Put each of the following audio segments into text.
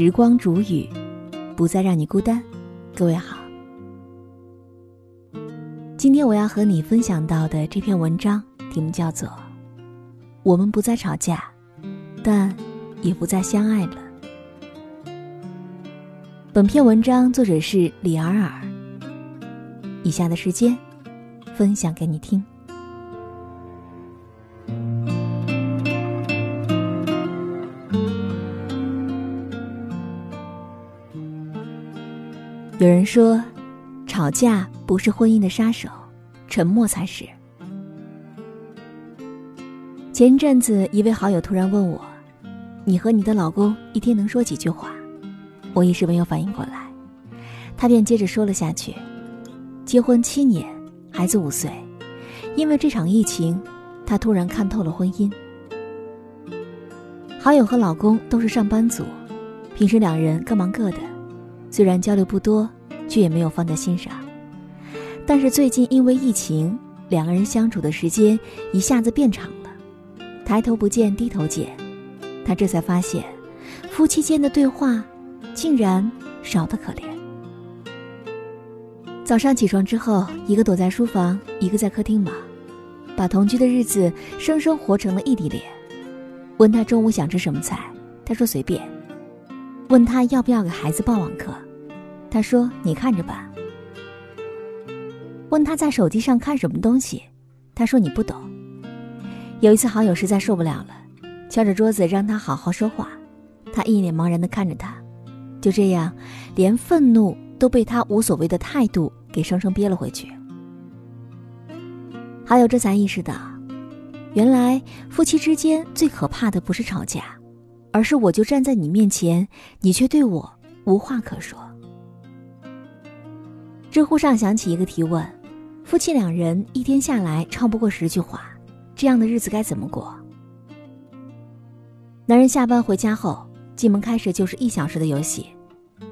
时光煮雨，不再让你孤单。各位好，今天我要和你分享到的这篇文章题目叫做《我们不再吵架，但也不再相爱了》。本篇文章作者是李尔尔。以下的时间，分享给你听。有人说，吵架不是婚姻的杀手，沉默才是。前阵子，一位好友突然问我：“你和你的老公一天能说几句话？”我一时没有反应过来，他便接着说了下去：“结婚七年，孩子五岁，因为这场疫情，他突然看透了婚姻。”好友和老公都是上班族，平时两人各忙各的。虽然交流不多，却也没有放在心上。但是最近因为疫情，两个人相处的时间一下子变长了，抬头不见低头见，他这才发现，夫妻间的对话竟然少得可怜。早上起床之后，一个躲在书房，一个在客厅忙，把同居的日子生生活成了异地恋。问他中午想吃什么菜，他说随便。问他要不要给孩子报网课，他说：“你看着办。”问他在手机上看什么东西，他说：“你不懂。”有一次，好友实在受不了了，敲着桌子让他好好说话，他一脸茫然的看着他，就这样，连愤怒都被他无所谓的态度给生生憋了回去。好友这才意识到，原来夫妻之间最可怕的不是吵架。而是我就站在你面前，你却对我无话可说。知乎上响起一个提问：夫妻两人一天下来超不过十句话，这样的日子该怎么过？男人下班回家后，进门开始就是一小时的游戏，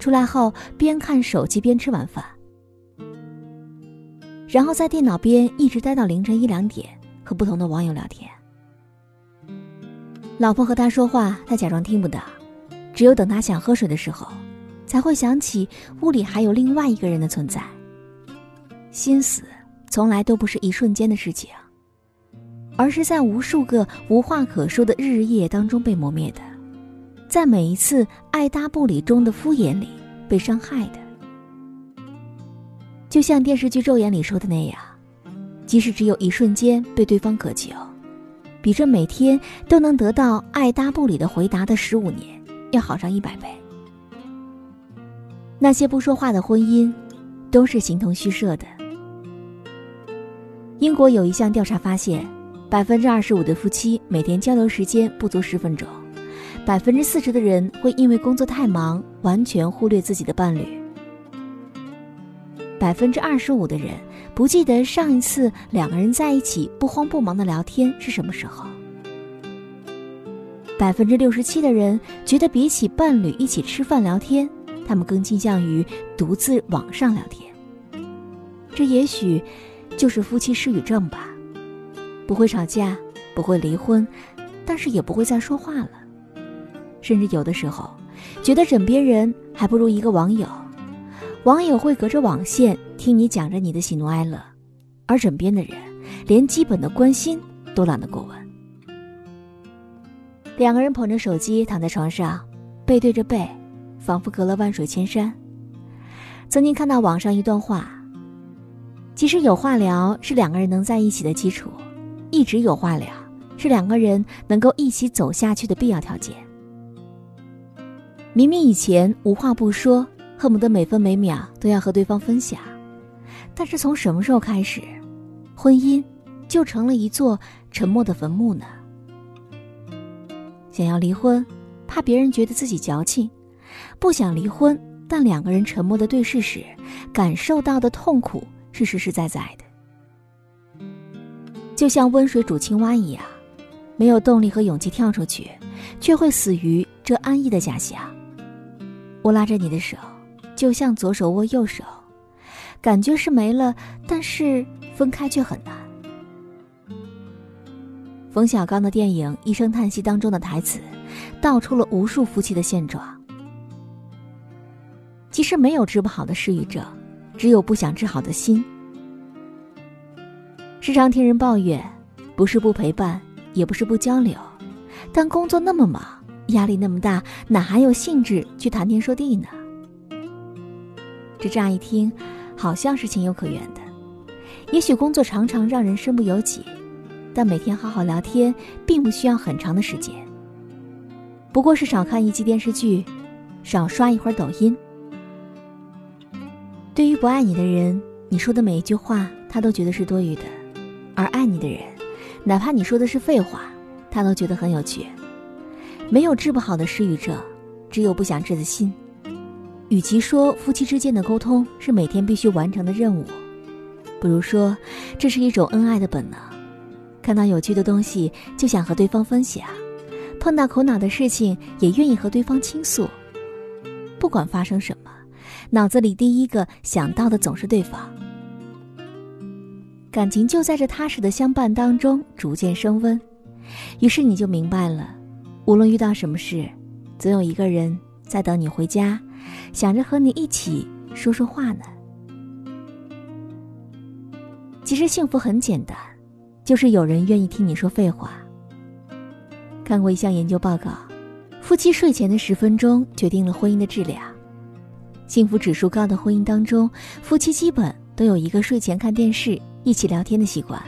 出来后边看手机边吃晚饭，然后在电脑边一直待到凌晨一两点，和不同的网友聊天。老婆和他说话，他假装听不到，只有等他想喝水的时候，才会想起屋里还有另外一个人的存在。心死从来都不是一瞬间的事情，而是在无数个无话可说的日日夜夜当中被磨灭的，在每一次爱搭不理中的敷衍里被伤害的。就像电视剧《昼颜》里说的那样，即使只有一瞬间被对方渴求。比这每天都能得到爱搭不理的回答的十五年要好上一百倍。那些不说话的婚姻，都是形同虚设的。英国有一项调查发现，百分之二十五的夫妻每天交流时间不足十分钟，百分之四十的人会因为工作太忙，完全忽略自己的伴侣。百分之二十五的人不记得上一次两个人在一起不慌不忙的聊天是什么时候。百分之六十七的人觉得比起伴侣一起吃饭聊天，他们更倾向于独自网上聊天。这也许就是夫妻失语症吧，不会吵架，不会离婚，但是也不会再说话了，甚至有的时候觉得枕边人还不如一个网友。网友会隔着网线听你讲着你的喜怒哀乐，而枕边的人连基本的关心都懒得过问。两个人捧着手机躺在床上，背对着背，仿佛隔了万水千山。曾经看到网上一段话：其实有话聊是两个人能在一起的基础，一直有话聊是两个人能够一起走下去的必要条件。明明以前无话不说。恨不得每分每秒都要和对方分享，但是从什么时候开始，婚姻就成了一座沉默的坟墓呢？想要离婚，怕别人觉得自己矫情；不想离婚，但两个人沉默的对视时，感受到的痛苦是实实在在的。就像温水煮青蛙一样，没有动力和勇气跳出去，却会死于这安逸的假象。我拉着你的手。就像左手握右手，感觉是没了，但是分开却很难。冯小刚的电影《一声叹息》当中的台词，道出了无数夫妻的现状。其实没有治不好的失语症，只有不想治好的心。时常听人抱怨，不是不陪伴，也不是不交流，但工作那么忙，压力那么大，哪还有兴致去谈天说地呢？这乍一听，好像是情有可原的。也许工作常常让人身不由己，但每天好好聊天，并不需要很长的时间。不过是少看一集电视剧，少刷一会儿抖音。对于不爱你的人，你说的每一句话，他都觉得是多余的；而爱你的人，哪怕你说的是废话，他都觉得很有趣。没有治不好的失语症，只有不想治的心。与其说夫妻之间的沟通是每天必须完成的任务，不如说这是一种恩爱的本能。看到有趣的东西就想和对方分享，碰到苦恼的事情也愿意和对方倾诉。不管发生什么，脑子里第一个想到的总是对方。感情就在这踏实的相伴当中逐渐升温，于是你就明白了，无论遇到什么事，总有一个人在等你回家。想着和你一起说说话呢。其实幸福很简单，就是有人愿意听你说废话。看过一项研究报告，夫妻睡前的十分钟决定了婚姻的质量。幸福指数高的婚姻当中，夫妻基本都有一个睡前看电视、一起聊天的习惯。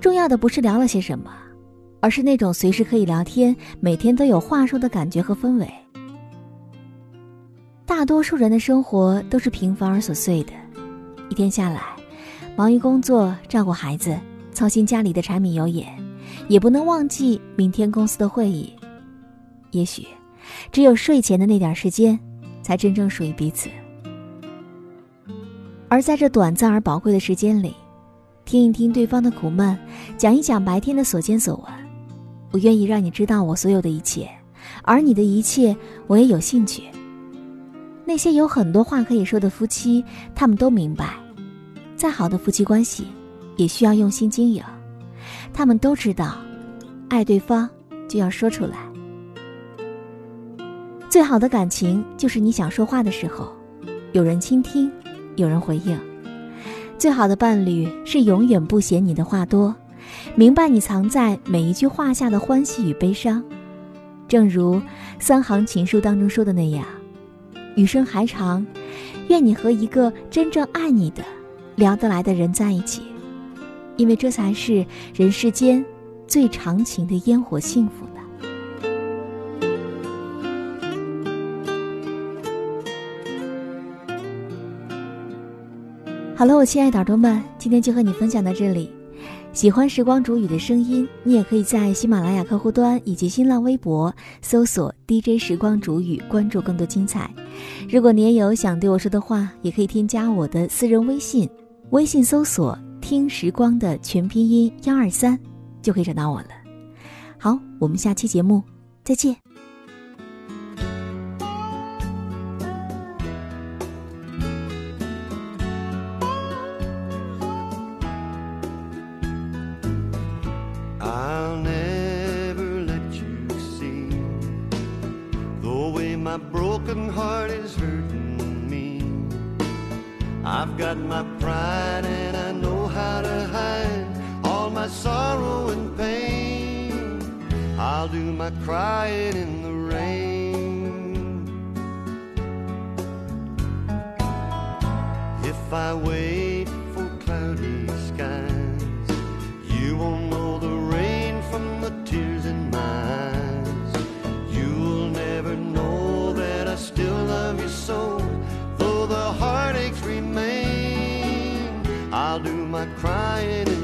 重要的不是聊了些什么，而是那种随时可以聊天、每天都有话说的感觉和氛围。大多数人的生活都是平凡而琐碎的，一天下来，忙于工作、照顾孩子、操心家里的柴米油盐，也不能忘记明天公司的会议。也许，只有睡前的那点时间，才真正属于彼此。而在这短暂而宝贵的时间里，听一听对方的苦闷，讲一讲白天的所见所闻，我愿意让你知道我所有的一切，而你的一切，我也有兴趣。那些有很多话可以说的夫妻，他们都明白，再好的夫妻关系，也需要用心经营。他们都知道，爱对方就要说出来。最好的感情就是你想说话的时候，有人倾听，有人回应。最好的伴侣是永远不嫌你的话多，明白你藏在每一句话下的欢喜与悲伤。正如三行情书当中说的那样。余生还长，愿你和一个真正爱你的、聊得来的人在一起，因为这才是人世间最长情的烟火幸福呢。好了，我亲爱的耳朵们，今天就和你分享到这里。喜欢时光煮雨的声音，你也可以在喜马拉雅客户端以及新浪微博搜索 DJ 时光煮雨，关注更多精彩。如果你也有想对我说的话，也可以添加我的私人微信，微信搜索“听时光”的全拼音幺二三，就可以找到我了。好，我们下期节目再见。I've got my pride and I know how to hide all my sorrow and pain. I'll do my crying in the rain. If I wait for cloudy skies, lying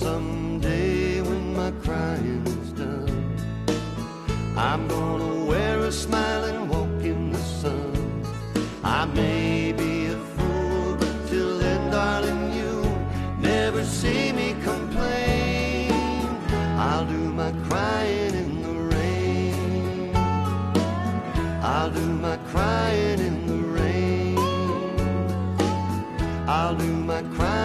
someday when my crying's done. I'm gonna wear a smile and walk in the sun. I may be a fool, but till then, darling, you'll never see me complain. I'll do my crying in the rain. I'll do my crying in the rain. I'll do my crying.